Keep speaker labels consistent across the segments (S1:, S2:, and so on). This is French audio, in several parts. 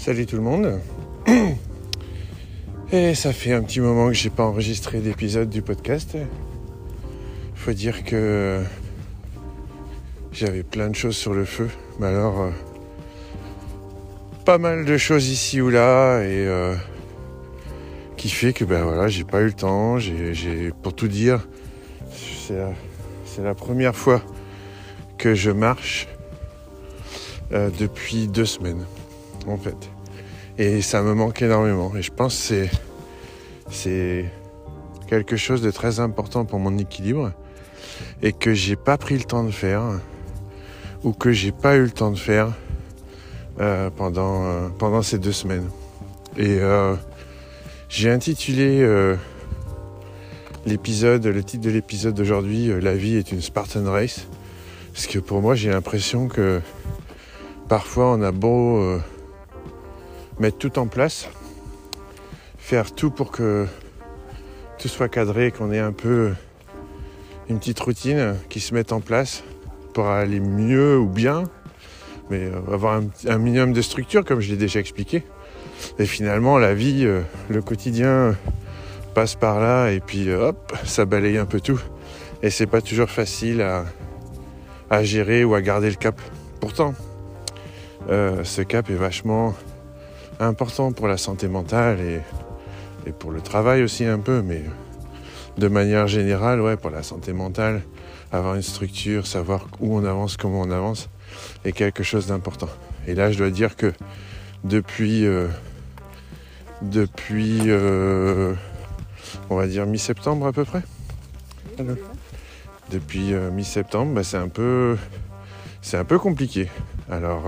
S1: Salut tout le monde. Et ça fait un petit moment que j'ai pas enregistré d'épisode du podcast. Faut dire que j'avais plein de choses sur le feu. Mais alors, euh, pas mal de choses ici ou là et euh, qui fait que ben voilà, j'ai pas eu le temps. J'ai, pour tout dire, c'est la, première fois que je marche euh, depuis deux semaines en fait. Et ça me manque énormément. Et je pense que c'est, c'est quelque chose de très important pour mon équilibre et que j'ai pas pris le temps de faire ou que j'ai pas eu le temps de faire euh, pendant, euh, pendant ces deux semaines. Et euh, j'ai intitulé l'épisode, le titre de l'épisode d'aujourd'hui, La vie est une Spartan Race. Parce que pour moi, j'ai l'impression que parfois on a beau mettre tout en place, faire tout pour que tout soit cadré, qu'on ait un peu une petite routine qui se mette en place pour aller mieux ou bien, mais avoir un, minimum de structure comme je l'ai déjà expliqué. Et finalement, la vie, euh, le quotidien passe par là et puis euh, hop, ça balaye un peu tout. Et c'est pas toujours facile à, gérer ou à garder le cap. Pourtant, euh, ce cap est vachement important pour la santé mentale et, et, pour le travail aussi un peu, mais de manière générale, ouais, pour la santé mentale, avoir une structure, savoir où on avance, comment on avance, est quelque chose d'important. Et là, je dois dire que depuis, euh, depuis, euh, on va dire mi-septembre à peu près. Alors, depuis euh, mi-septembre, bah, c'est un peu, c'est un peu compliqué. Alors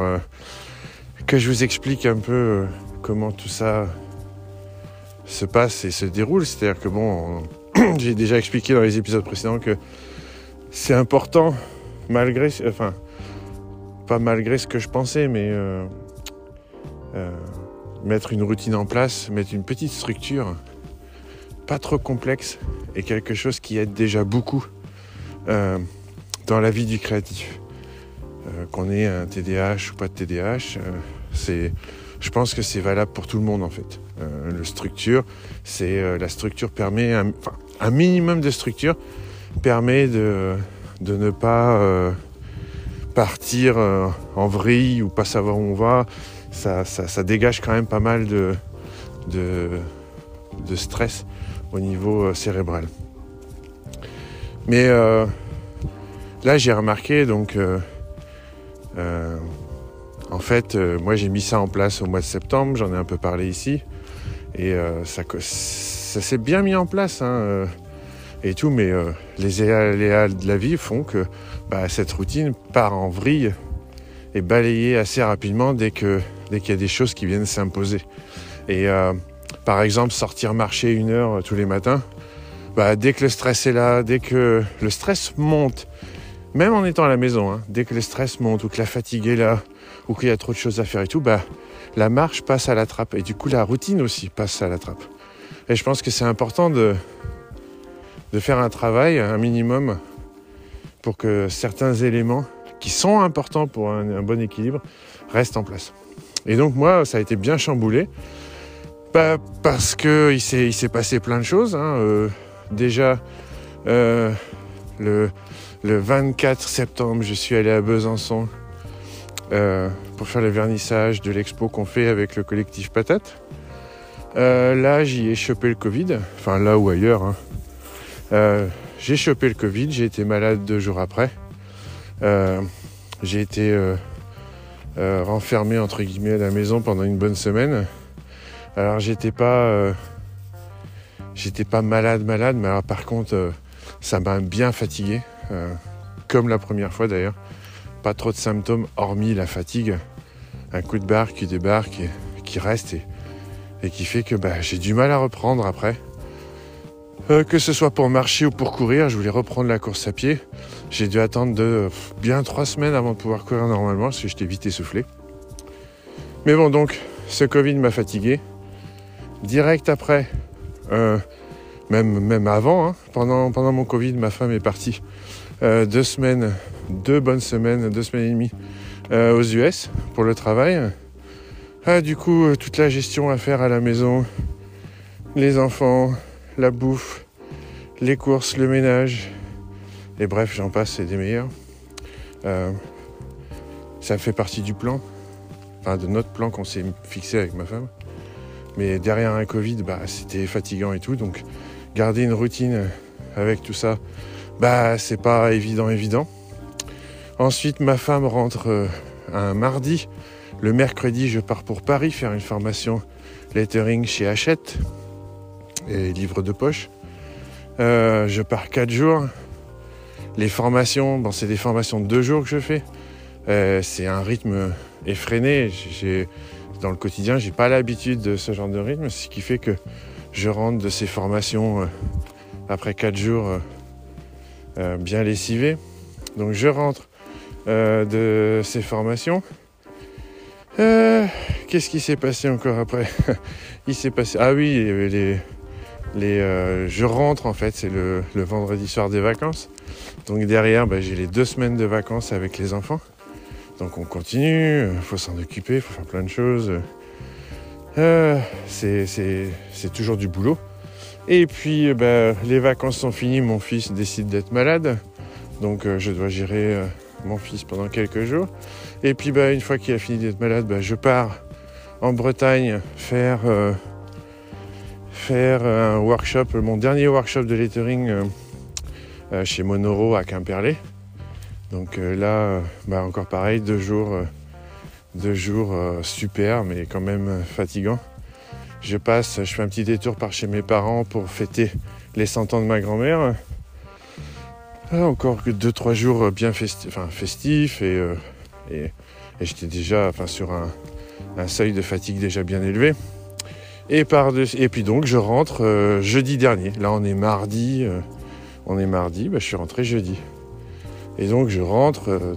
S1: que je vous explique un peu comment tout ça se passe et se déroule, c'est-à-dire que bon, j'ai déjà expliqué dans les épisodes précédents que c'est important malgré, enfin, pas malgré ce que je pensais, mais euh, euh, mettre une routine en place, mettre une petite structure, pas trop complexe, et quelque chose qui aide déjà beaucoup euh, dans la vie du créatif. Qu'on ait un TDAH ou pas de TDAH, c'est, je pense que c'est valable pour tout le monde en fait. le structure, c'est la structure permet, un, enfin, un minimum de structure permet de, ne pas euh, partir euh, en vrille ou pas savoir où on va. Ça, ça, dégage quand même pas mal de, stress au niveau euh, cérébral. Mais euh, là, j'ai remarqué, donc, en fait, moi, j'ai mis ça en place au mois de septembre, j'en ai un peu parlé ici, et ça, ça s'est bien mis en place. Hein, et tout, mais euh, les aléas de la vie font que bah, cette routine part en vrille et balayée assez rapidement dès dès qu'il y a des choses qui viennent s'imposer. Et euh, par exemple, sortir marcher une heure euh, tous les matins, bah, dès que le stress est là, dès que le stress monte, même en étant à la maison, hein, dès que le stress monte ou que la fatigue est là, ou qu'il y a trop de choses à faire et tout, bah, la marche passe à la trappe. Et du coup, la routine aussi passe à la trappe. Et je pense que c'est important de, faire un travail, un minimum, pour que certains éléments qui sont importants pour un, bon équilibre restent en place. Et donc moi, ça a été bien chamboulé, pas parce que il s'est passé plein de choses. Hein. Euh, déjà, euh, le 24 septembre, je suis allé à Besançon euh, pour faire le vernissage de l'expo qu'on fait avec le collectif Patate. Euh, là, j'y ai chopé le Covid, enfin là ou ailleurs. Hein. Euh, j'ai chopé le Covid, j'ai été malade deux jours après. J'ai été renfermé entre guillemets à la maison pendant une bonne semaine. Alors j'étais pas, j'étais pas malade malade, mais par contre ça m'a bien fatigué, comme la première fois d'ailleurs. Pas trop de symptômes hormis la fatigue, un coup de barre qui débarque et qui reste et, qui fait que bah, j'ai du mal à reprendre après. Euh, que ce soit pour marcher ou pour courir, je voulais reprendre la course à pied. J'ai dû attendre de bien trois semaines avant de pouvoir courir normalement parce que j'étais vite essoufflé. Mais bon, donc, ce Covid m'a fatigué. Direct après, euh, même, même avant, hein, pendant mon Covid, ma femme est partie euh, deux semaines, deux bonnes semaines, deux semaines et demie euh, aux US pour le travail. Ah, du coup, euh, toute la gestion à faire à la maison, les enfants, la bouffe, les courses, le ménage, et bref, j'en passe, c'est des meilleurs. Ça fait partie du plan, enfin de notre plan qu'on s'est fixé avec ma femme. Mais derrière un Covid, bah, c'était fatigant et tout, donc garder une routine avec tout ça, bah, c'est pas évident, évident. Ensuite, ma femme rentre euh, un mardi. Le mercredi, je pars pour Paris faire une formation lettering chez Hachette et livre de poche. Euh, je pars quatre jours. Les formations, c'est des formations de deux jours que je fais. Euh, c'est un rythme effréné. Dans le quotidien, j'ai pas l'habitude de ce genre de rythme, ce qui fait que je rentre de ces formations après quatre jours bien lessivés. Donc je rentre euh, de ces formations. Euh, qu'est-ce qui s'est passé encore après? Il s'est passé. Ah oui, les, euh, je rentre en fait, c'est le, vendredi soir des vacances. Donc derrière, bah, j'ai les deux semaines de vacances avec les enfants. Donc on continue, il faut s'en occuper, il faut faire plein de choses. c'est toujours du boulot. Et puis bah, les vacances sont finies, mon fils décide d'être malade. Donc je dois gérer mon fils pendant quelques jours. Et puis bah, une fois qu'il a fini d'être malade, bah, je pars en Bretagne faire, euh, faire un workshop, mon dernier workshop de lettering euh, euh, chez Monoro à Quimperlé. Donc là, encore pareil, deux jours, deux jours super, mais quand même fatigant. Je passe, je fais un petit détour par chez mes parents pour fêter les 100 ans de ma grand-mère. Ah, encore que 2-3 jours bien festifs euh, et, j'étais déjà sur un, seuil de fatigue déjà bien élevé. Et, puis donc je rentre euh, jeudi dernier. Là on est mardi. Euh, on est mardi, bah, je suis rentré jeudi. Et donc je rentre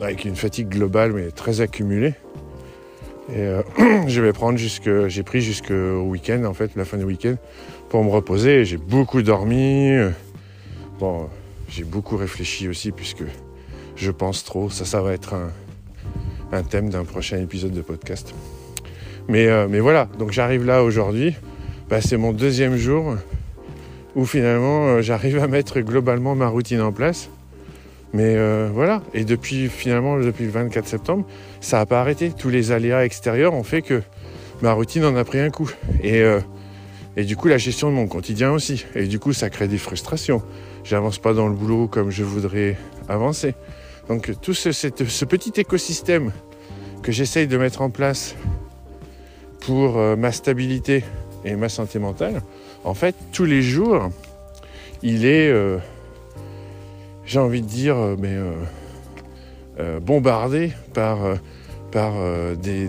S1: avec une fatigue globale mais très accumulée. Et je vais prendre. J'ai pris jusqu'au week-end en fait, la fin du week-end, pour me reposer. J'ai beaucoup dormi. Bon, j'ai beaucoup réfléchi aussi puisque je pense trop. Ça, ça va être un, thème d'un prochain épisode de podcast. Mais, euh, mais voilà, donc j'arrive là aujourd'hui. Bah, c'est mon deuxième jour où finalement euh, j'arrive à mettre globalement ma routine en place. Mais euh, voilà, et depuis finalement depuis le 24 septembre, ça n'a pas arrêté. Tous les aléas extérieurs ont fait que ma routine en a pris un coup. Et, et du coup la gestion de mon quotidien aussi. Et du coup ça crée des frustrations j'avance pas dans le boulot comme je voudrais avancer. Donc tout ce, petit écosystème que j'essaye de mettre en place pour euh, ma stabilité et ma santé mentale, en fait, tous les jours, il est, euh, j'ai envie de dire, euh, mais bombardé par, par des,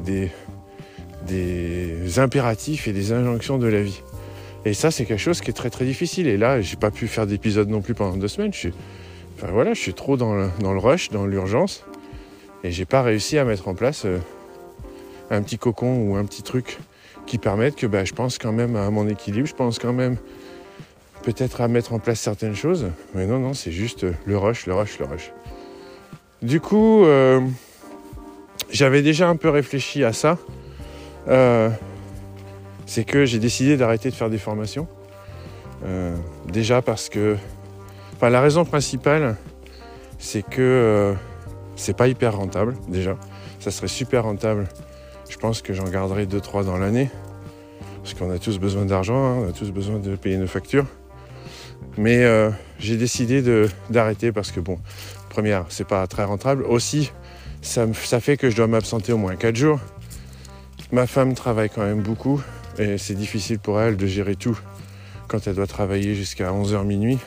S1: des, impératifs et des injonctions de la vie. Et ça, c'est quelque chose qui est très très difficile. Et là, j'ai pas pu faire d'épisode non plus pendant deux semaines. Je suis, enfin voilà, je suis trop dans le, dans le rush, dans l'urgence, et j'ai pas réussi à mettre en place euh, un petit cocon ou un petit truc qui permette que bah, je pense quand même à mon équilibre, je pense quand même peut-être à mettre en place certaines choses. Mais non, non, c'est juste euh, le rush, le rush, le rush. Du coup, euh, j'avais déjà un peu réfléchi à ça c'est que j'ai décidé d'arrêter de faire des formations. Euh, déjà parce que. Enfin, la raison principale, c'est que euh, c'est pas hyper rentable, déjà. Ça serait super rentable. Je pense que j'en garderai 2-3 dans l'année. Parce qu'on a tous besoin d'argent, hein, on a tous besoin de payer nos factures. Mais euh, j'ai décidé d'arrêter parce que, bon, première, c'est pas très rentable. Aussi, ça, fait que je dois m'absenter au moins 4 jours. Ma femme travaille quand même beaucoup. Et c'est difficile pour elle de gérer tout quand elle doit travailler jusqu'à 11h minuit.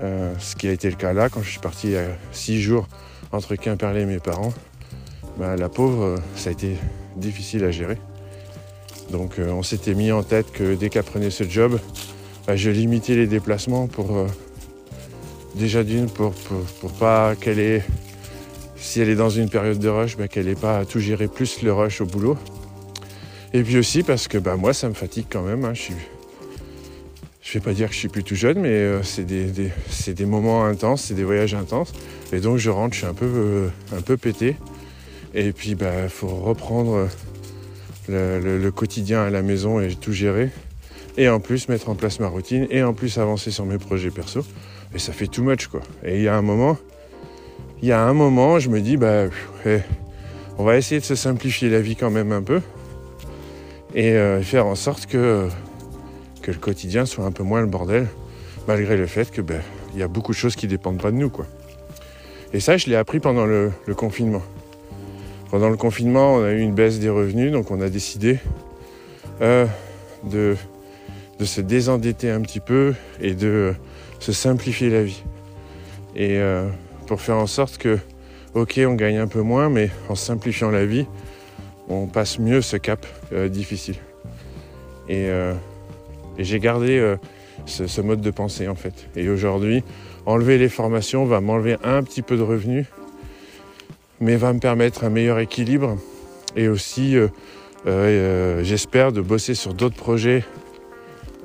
S1: Euh, ce qui a été le cas là quand je suis parti il y a 6 jours entre Quimperlé et mes parents. Bah, la pauvre, euh, ça a été difficile à gérer. Donc on s'était mis en tête que dès qu'elle prenait ce job, bah, je limitais les déplacements pour déjà d'une pour, pour, pas qu'elle ait si elle est dans une période de rush, bah, qu'elle n'ait pas à tout gérer plus le rush au boulot. Et puis aussi parce que bah, moi, ça me fatigue quand même. Hein. Je ne vais pas dire que je suis plus tout jeune, mais euh, c'est des, moments intenses, c'est des voyages intenses. Et donc je rentre, je suis un peu, euh, un peu pété. Et puis il bah, faut reprendre le, quotidien à la maison et tout gérer. Et en plus mettre en place ma routine et en plus avancer sur mes projets perso. Et ça fait too much quoi. Et il y a un moment, il y a un moment, je me dis bah eh, on va essayer de se simplifier la vie quand même un peu et euh, faire en sorte que, que le quotidien soit un peu moins le bordel, malgré le fait que ben, y a beaucoup de choses qui dépendent pas de nous quoi. Et ça, je l'ai appris pendant le, confinement. Pendant le confinement, on a eu une baisse des revenus, donc on a décidé euh, de, de, se désendetter un petit peu et de se simplifier la vie. Et euh, pour faire en sorte que, ok, on gagne un peu moins, mais en simplifiant la vie, on passe mieux ce cap euh, difficile. Et, et j'ai gardé ce, mode de pensée en fait. Et aujourd'hui, enlever les formations va m'enlever un petit peu de revenus, mais va me permettre un meilleur équilibre et aussi, euh, euh, j'espère, de bosser sur d'autres projets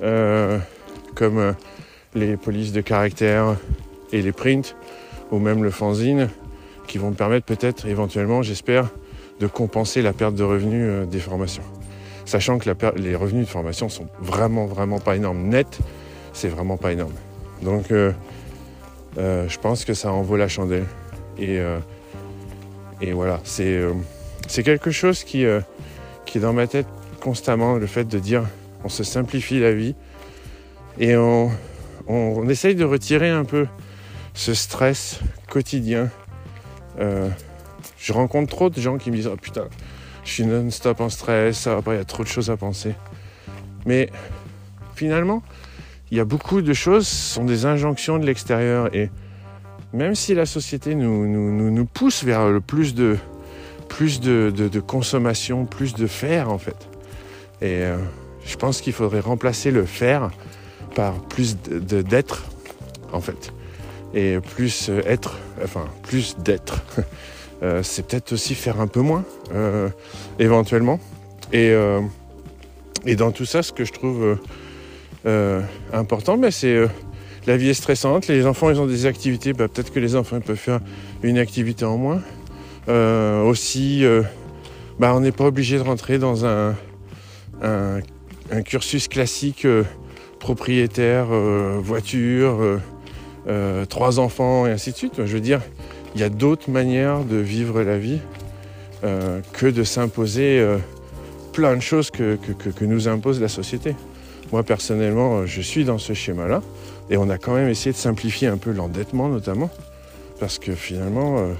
S1: euh, comme les polices de caractère et les prints, ou même le fanzine, qui vont me permettre peut-être éventuellement, j'espère, de compenser la perte de revenus des formations. Sachant que les revenus de formation sont vraiment, vraiment pas énormes. Net, c'est vraiment pas énorme. Donc, euh, je pense que ça en vaut la chandelle. Et, euh, et voilà, c'est euh, quelque chose qui est dans ma tête constamment, le fait de dire on se simplifie la vie et on, on, essaye de retirer un peu ce stress quotidien. je rencontre trop de gens qui me disent Oh putain, je suis non-stop en stress, va pas, il y a trop de choses à penser. Mais finalement, il y a beaucoup de choses qui sont des injonctions de l'extérieur. Et même si la société nous, pousse vers le plus de, consommation, plus de faire en fait. Euh, je pense qu'il faudrait remplacer le faire par plus d'être en fait. Et plus euh, être, enfin plus d'être. Euh, c'est peut-être aussi faire un peu moins, éventuellement. Et, et dans tout ça, ce que je trouve euh, important, mais c'est euh, la vie est stressante. Les enfants, ils ont des activités. Bah, peut-être que les enfants peuvent faire une activité en moins. Euh, aussi, bah, on n'est pas obligé de rentrer dans un, cursus classique propriétaire, voiture, trois enfants et ainsi de suite. Je veux dire, il y a d'autres manières de vivre la vie que de s'imposer plein de choses que, nous impose la société. Moi personnellement, euh, je suis dans ce schéma-là. Et on a quand même essayé de simplifier un peu l'endettement notamment. Parce que finalement, euh,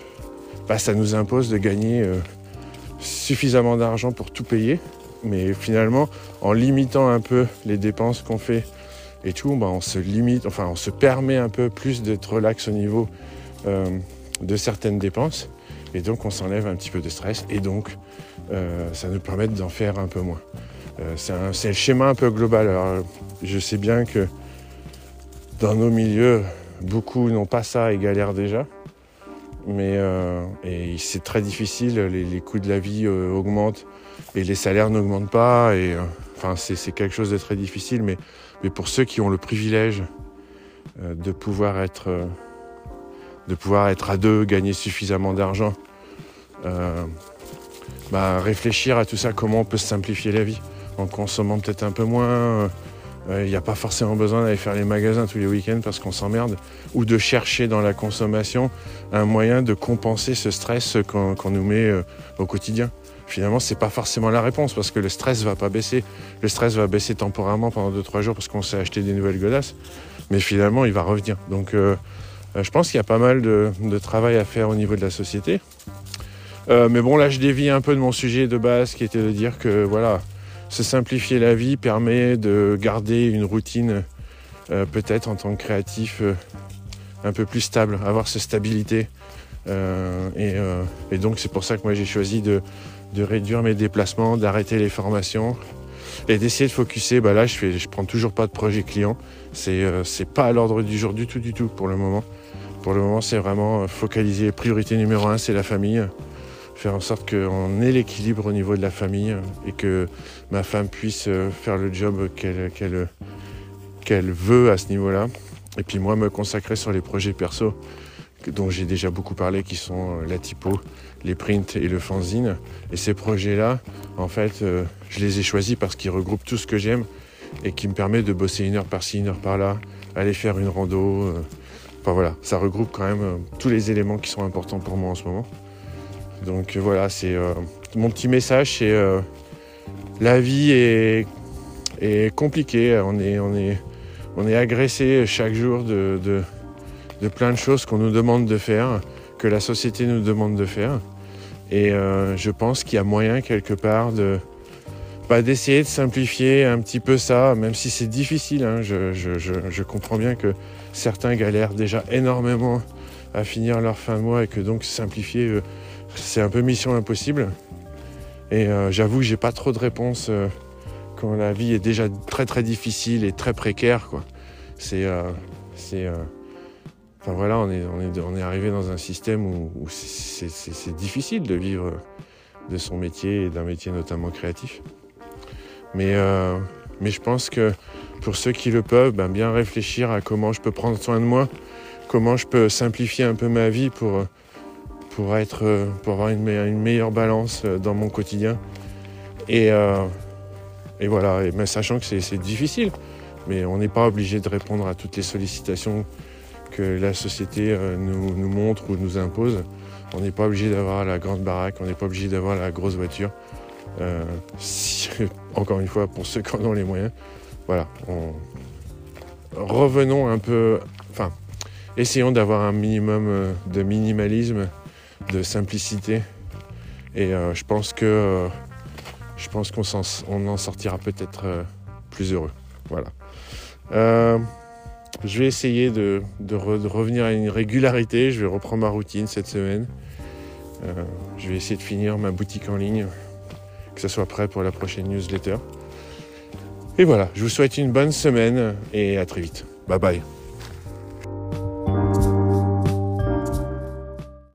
S1: bah, ça nous impose de gagner euh, suffisamment d'argent pour tout payer. Mais finalement, en limitant un peu les dépenses qu'on fait et tout, bah, on se limite, enfin on se permet un peu plus d'être relax au niveau de certaines dépenses. Et donc on s'enlève un petit peu de stress. Et donc ça nous permet d'en faire un peu moins. Euh, c'est le schéma un peu global. Alors, je sais bien que dans nos milieux, beaucoup n'ont pas ça et galèrent déjà. Mais euh, c'est très difficile, les, coûts de la vie euh, augmentent et les salaires n'augmentent pas. Et, enfin, c'est quelque chose de très difficile. Mais, mais, pour ceux qui ont le privilège de, pouvoir être, de pouvoir être à deux, gagner suffisamment d'argent, bah, réfléchir à tout ça, comment on peut simplifier la vie en consommant peut-être un peu moins. Il euh, n'y a pas forcément besoin d'aller faire les magasins tous les week-ends parce qu'on s'emmerde, ou de chercher dans la consommation un moyen de compenser ce stress qu'on nous met euh, au quotidien. Finalement, ce n'est pas forcément la réponse parce que le stress va pas baisser. Le stress va baisser temporairement pendant 2-3 jours parce qu'on s'est acheté des nouvelles godasses, mais finalement, il va revenir. Donc, euh, je pense qu'il y a pas mal de, travail à faire au niveau de la société. mais bon, là, je dévie un peu de mon sujet de base qui était de dire que voilà, se simplifier la vie permet de garder une routine euh, peut-être en tant que créatif euh, un peu plus stable, avoir cette stabilité. Euh, et, donc c'est pour ça que moi j'ai choisi de, réduire mes déplacements, d'arrêter les formations et d'essayer de focuser. Bah là je fais, je prends toujours pas de projet client. C'est pas à l'ordre du jour du tout du tout pour le moment. Pour le moment c'est vraiment focaliser. Priorité numéro un c'est la famille faire en sorte qu'on ait l'équilibre au niveau de la famille et que ma femme puisse euh, faire le job qu'elle veut à ce niveau-là. Et puis moi me consacrer sur les projets perso dont j'ai déjà beaucoup parlé, qui sont la typo, les prints et le fanzine. Et ces projets-là, en fait, je les ai choisis parce qu'ils regroupent tout ce que j'aime et qui me permet de bosser une heure par-ci, une heure par-là, aller faire une rando. Enfin voilà, ça regroupe quand même tous les éléments qui sont importants pour moi en ce moment. Donc voilà, c'est mon petit message, c'est la vie est, compliquée. On est, agressé chaque jour de, de, plein de choses qu'on nous demande de faire, que la société nous demande de faire. Et euh, je pense qu'il y a moyen quelque part de bah, d'essayer de simplifier un petit peu ça, même si c'est difficile. Hein. je, comprends bien que certains galèrent déjà énormément à finir leur fin de mois et que donc simplifier, euh, c'est un peu mission impossible. Et euh, j'avoue que j'ai pas trop de réponses euh, quand la vie est déjà très très difficile et très précaire. C'est, euh, enfin voilà, on est, arrivé dans un système où, c'est, difficile de vivre de son métier et d'un métier notamment créatif. Mais, mais je pense que pour ceux qui le peuvent, ben bien réfléchir à comment je peux prendre soin de moi, comment je peux simplifier un peu ma vie pour pour, être, euh, pour avoir une, meilleure balance euh, dans mon quotidien. Et, euh, et voilà, mais sachant que c'est difficile, mais on n'est pas obligé de répondre à toutes les sollicitations que la société nous montre ou nous impose. On n'est pas obligé d'avoir la grande baraque, on n'est pas obligé d'avoir la grosse voiture. encore une fois, pour ceux qui en ont les moyens, voilà, revenons un peu, enfin, essayons d'avoir un minimum de minimalisme de simplicité. Et euh, je pense que euh, je pense qu'on on en sortira peut-être euh, plus heureux. Voilà. je vais essayer de, revenir à une régularité. Je vais reprendre ma routine cette semaine. je vais essayer de finir ma boutique en ligne, que ce soit prêt pour la prochaine newsletter. Et voilà, je vous souhaite une bonne semaine et à très vite. Bye bye.